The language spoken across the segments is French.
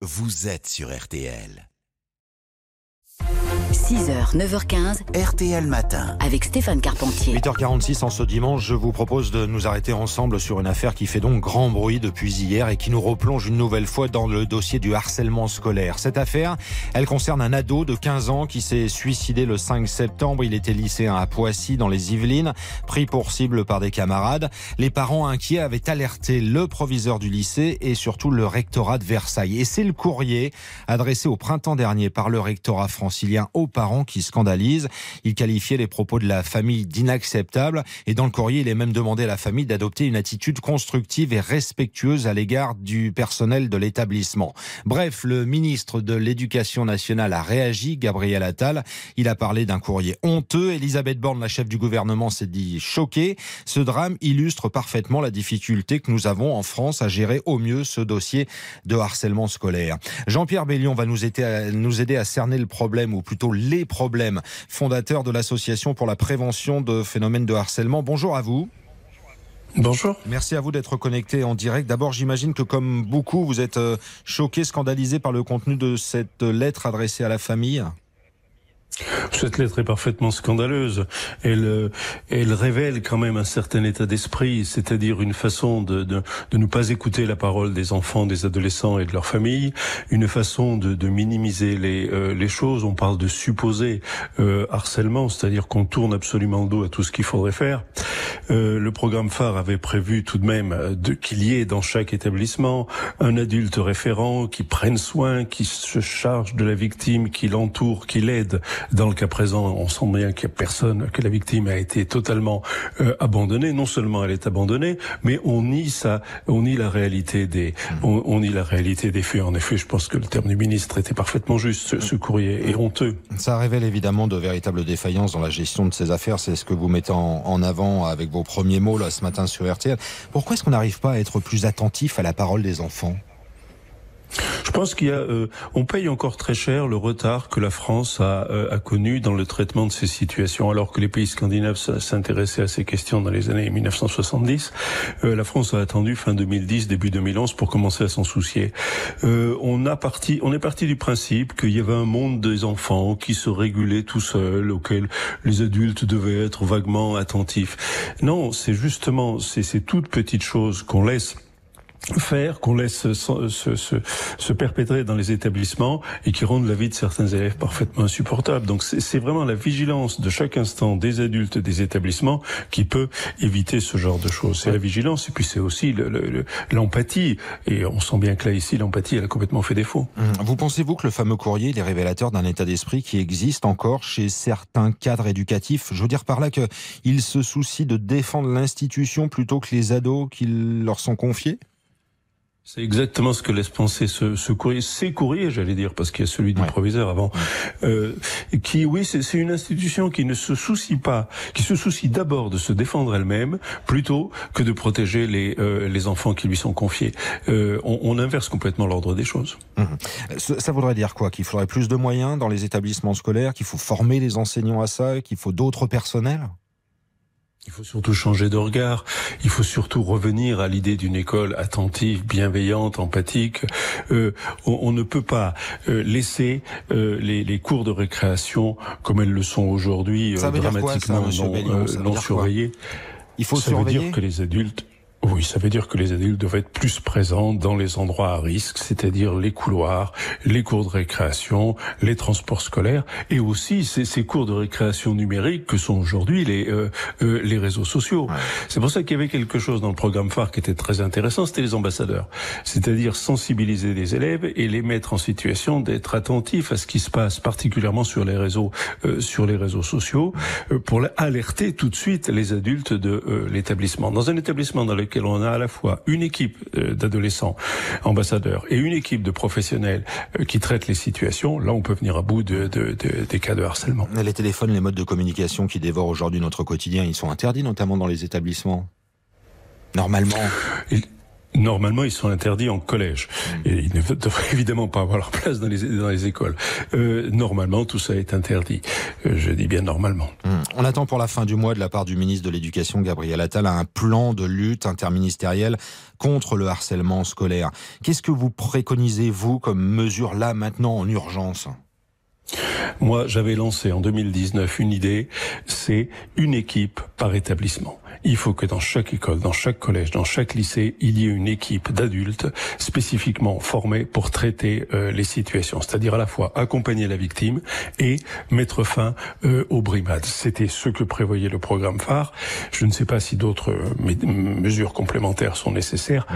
vous êtes sur RTL. 6h, 9h15, RTL Matin. avec Stéphane Carpentier. 8h46 en ce dimanche, je vous propose de nous arrêter ensemble sur une affaire qui fait donc grand bruit depuis hier et qui nous replonge une nouvelle fois dans le dossier du harcèlement scolaire. Cette affaire, elle concerne un ado de 15 ans qui s'est suicidé le 5 septembre. Il était lycéen à Poissy dans les Yvelines, pris pour cible par des camarades. Les parents inquiets avaient alerté le proviseur du lycée et surtout le rectorat de Versailles. Et c'est le courrier adressé au printemps dernier par le rectorat francilien aux parents qui scandalisent. Il qualifiait les propos de la famille d'inacceptables et dans le courrier, il est même demandé à la famille d'adopter une attitude constructive et respectueuse à l'égard du personnel de l'établissement. Bref, le ministre de l'Éducation nationale a réagi, Gabriel Attal. Il a parlé d'un courrier honteux. Elisabeth Borne, la chef du gouvernement, s'est dit choquée. Ce drame illustre parfaitement la difficulté que nous avons en France à gérer au mieux ce dossier de harcèlement scolaire. Jean-Pierre Bellion va nous aider, à, nous aider à cerner le problème, ou plutôt les problèmes, fondateur de l'Association pour la prévention de phénomènes de harcèlement. Bonjour à vous. Bonjour. Merci à vous d'être connecté en direct. D'abord, j'imagine que comme beaucoup, vous êtes euh, choqué, scandalisé par le contenu de cette lettre adressée à la famille. Cette lettre est parfaitement scandaleuse. Elle, euh, elle révèle quand même un certain état d'esprit, c'est-à-dire une façon de, de, de ne pas écouter la parole des enfants, des adolescents et de leurs familles, une façon de, de minimiser les, euh, les choses. On parle de supposé euh, harcèlement, c'est-à-dire qu'on tourne absolument le dos à tout ce qu'il faudrait faire. Euh, le programme phare avait prévu tout de même euh, de- qu'il y ait dans chaque établissement un adulte référent qui prenne soin, qui se charge de la victime, qui l'entoure, qui l'aide. Dans le cas présent, on sent bien qu'il n'y a personne, que la victime a été totalement euh, abandonnée. Non seulement elle est abandonnée, mais on nie ça, on nie la réalité des, on, nie la réalité des faits. En effet, je pense que le terme du ministre était parfaitement juste. Ce, ce courrier est honteux. Ça révèle évidemment de véritables défaillances dans la gestion de ces affaires. C'est ce que vous mettez en, en avant avec vos premiers mots là ce matin sur RTL. Pourquoi est-ce qu'on n'arrive pas à être plus attentif à la parole des enfants? Pense qu'il y a, euh, on paye encore très cher le retard que la France a, euh, a connu dans le traitement de ces situations, alors que les pays scandinaves s'intéressaient à ces questions dans les années 1970. euh, la France a attendu fin 2010, début 2011 pour commencer à s'en soucier. Euh, on a parti, on est parti du principe qu'il y avait un monde des enfants qui se régulait tout seul, auquel les adultes devaient être vaguement attentifs. Non, c'est justement ces toutes petites choses qu'on laisse faire qu'on laisse se, se, se, se perpétrer dans les établissements et qui rendent la vie de certains élèves parfaitement insupportable. Donc c'est vraiment la vigilance de chaque instant des adultes des établissements qui peut éviter ce genre de choses. C'est la vigilance et puis c'est aussi le- le- le- l'empathie. Et on sent bien que là ici l'empathie elle a complètement fait défaut. Hum, Vous pensez-vous que le fameux courrier il est révélateur d'un état d'esprit qui existe encore chez certains cadres éducatifs? Je veux dire par là qu'ils se soucient de défendre l'institution plutôt que les ados qui leur sont confiés? C'est exactement ce que laisse penser ce, ce courrier, ces courriers, j'allais dire, parce qu'il y a celui du Ouais. proviseur avant, euh, qui, oui, c'est une institution qui ne se soucie pas, qui se soucie d'abord de se défendre elle-même, plutôt que de protéger les, euh, les enfants qui lui sont confiés. Euh, on, on inverse complètement l'ordre des choses. Ça ça voudrait dire quoi? Qu'il faudrait plus de moyens dans les établissements scolaires, qu'il faut former les enseignants à ça, qu'il faut d'autres personnels? Il faut surtout changer de regard. Il faut surtout revenir à l'idée d'une école attentive, bienveillante, empathique. Euh, on, on ne peut pas euh, laisser euh, les, les cours de récréation comme elles le sont aujourd'hui euh, quoi, ça, dramatiquement non, Bellion? euh, non. Il faut ça veut dire que les adultes oui, ça veut dire que les adultes doivent être plus présents dans les endroits à risque, c'est-à-dire les couloirs, les cours de récréation, les transports scolaires, et aussi ces, ces cours de récréation numérique que sont aujourd'hui les euh, euh, les réseaux sociaux. C'est pour ça qu'il y avait quelque chose dans le programme phare qui était très intéressant, c'était les ambassadeurs, c'est-à-dire sensibiliser les élèves et les mettre en situation d'être attentifs à ce qui se passe, particulièrement sur les réseaux euh, sur les réseaux sociaux, euh, pour alerter tout de suite les adultes de euh, l'établissement. Dans un établissement dans lequel on a à la fois une équipe euh, d'adolescents ambassadeurs et une équipe de professionnels euh, qui traitent les situations, là on peut venir à bout de, de- de- des cas de harcèlement. Les téléphones, les modes de communication qui dévorent aujourd'hui notre quotidien, ils sont interdits, notamment dans les établissements? Normalement. Normalement, ils sont interdits en collège. Et ils ne devraient évidemment pas avoir leur place dans les, dans les écoles. Euh, normalement, tout ça est interdit. Euh, je dis bien normalement. Hum. On attend pour la fin du mois de la part du ministre de l'Éducation, Gabriel Attal, un plan de lutte interministérielle contre le harcèlement scolaire. Qu'est-ce que vous préconisez, vous, comme mesure là, maintenant, en urgence? Moi, j'avais lancé en 2019 une idée, c'est une équipe par établissement il faut que dans chaque école, dans chaque collège, dans chaque lycée, il y ait une équipe d'adultes spécifiquement formés pour traiter euh, les situations, c'est-à-dire à la fois accompagner la victime et mettre fin euh, aux brimades. C'était ce que prévoyait le programme phare. Je ne sais pas si d'autres euh, mesures complémentaires sont nécessaires.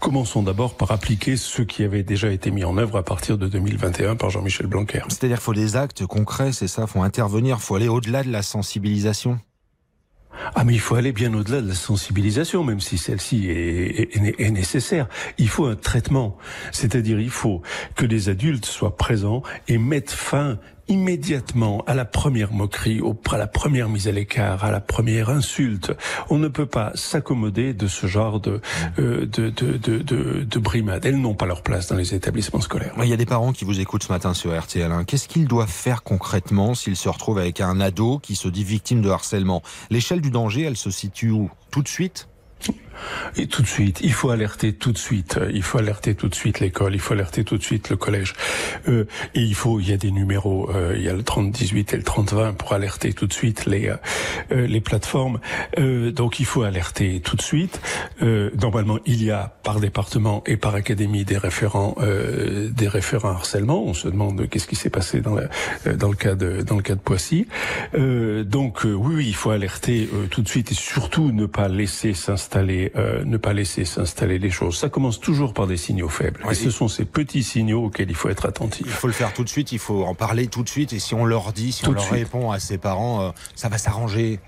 Commençons d'abord par appliquer ce qui avait déjà été mis en œuvre à partir de 2021 par Jean-Michel Blanquer. C'est-à-dire qu'il faut des actes concrets, c'est ça, faut intervenir, faut aller au-delà de la sensibilisation. Ah mais il faut aller bien au-delà de la sensibilisation, même si celle-ci est, est, est, nécessaire. Il faut un traitement, c'est-à-dire il faut que les adultes soient présents et mettent fin immédiatement à la première moquerie, à la première mise à l'écart, à la première insulte. On ne peut pas s'accommoder de ce genre de, euh, de, de, de, de, de brimades. Elles n'ont pas leur place dans les établissements scolaires. Il y a des parents qui vous écoutent ce matin sur RTL. Hein. Qu'est-ce qu'ils doivent faire concrètement s'ils se retrouvent avec un ado qui se dit victime de harcèlement? L'échelle du danger, elle se situe où? Tout de suite? Et tout de suite, il faut alerter tout de suite. Il faut alerter tout de suite l'école. Il faut alerter tout de suite le collège. Euh, et il faut, il y a des numéros. Euh, il y a le 3018 et le 3020 pour alerter tout de suite les euh, les plateformes. Euh, donc il faut alerter tout de suite. Euh, normalement, il y a par département et par académie des référents euh, des référents harcèlement. On se demande qu'est-ce qui s'est passé dans dans le cas de dans le cas de Poissy. donc oui, oui, il faut alerter tout de suite et surtout ne pas laisser s'installer euh, ne pas laisser s'installer les choses. Ça commence toujours par des signaux faibles. et ce sont ces petits signaux auxquels il faut être attentif. Il faut le faire tout de suite, il faut en parler tout de suite. Et si on leur dit, si on leur répond à ses parents, euh, ça va s'arranger.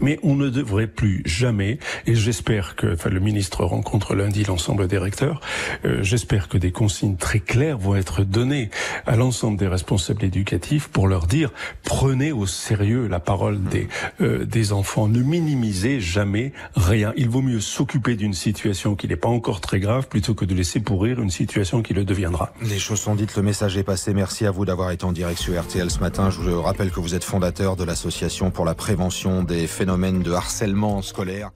Mais on ne devrait plus jamais, et j'espère que, enfin, le ministre rencontre lundi l'ensemble des recteurs, euh, j'espère que des consignes très claires vont être données à l'ensemble des responsables éducatifs pour leur dire prenez au sérieux la parole des, euh, des enfants, ne minimisez jamais rien. Il vaut mieux s'occuper d'une situation qui n'est pas encore très grave plutôt que de laisser pourrir une situation qui le deviendra. Les choses sont dites, le message est passé. Merci à vous d'avoir été en direct RTL ce matin. Je vous rappelle que vous êtes fondateur de l'association pour la prévention des phénomènes de harcèlement scolaire.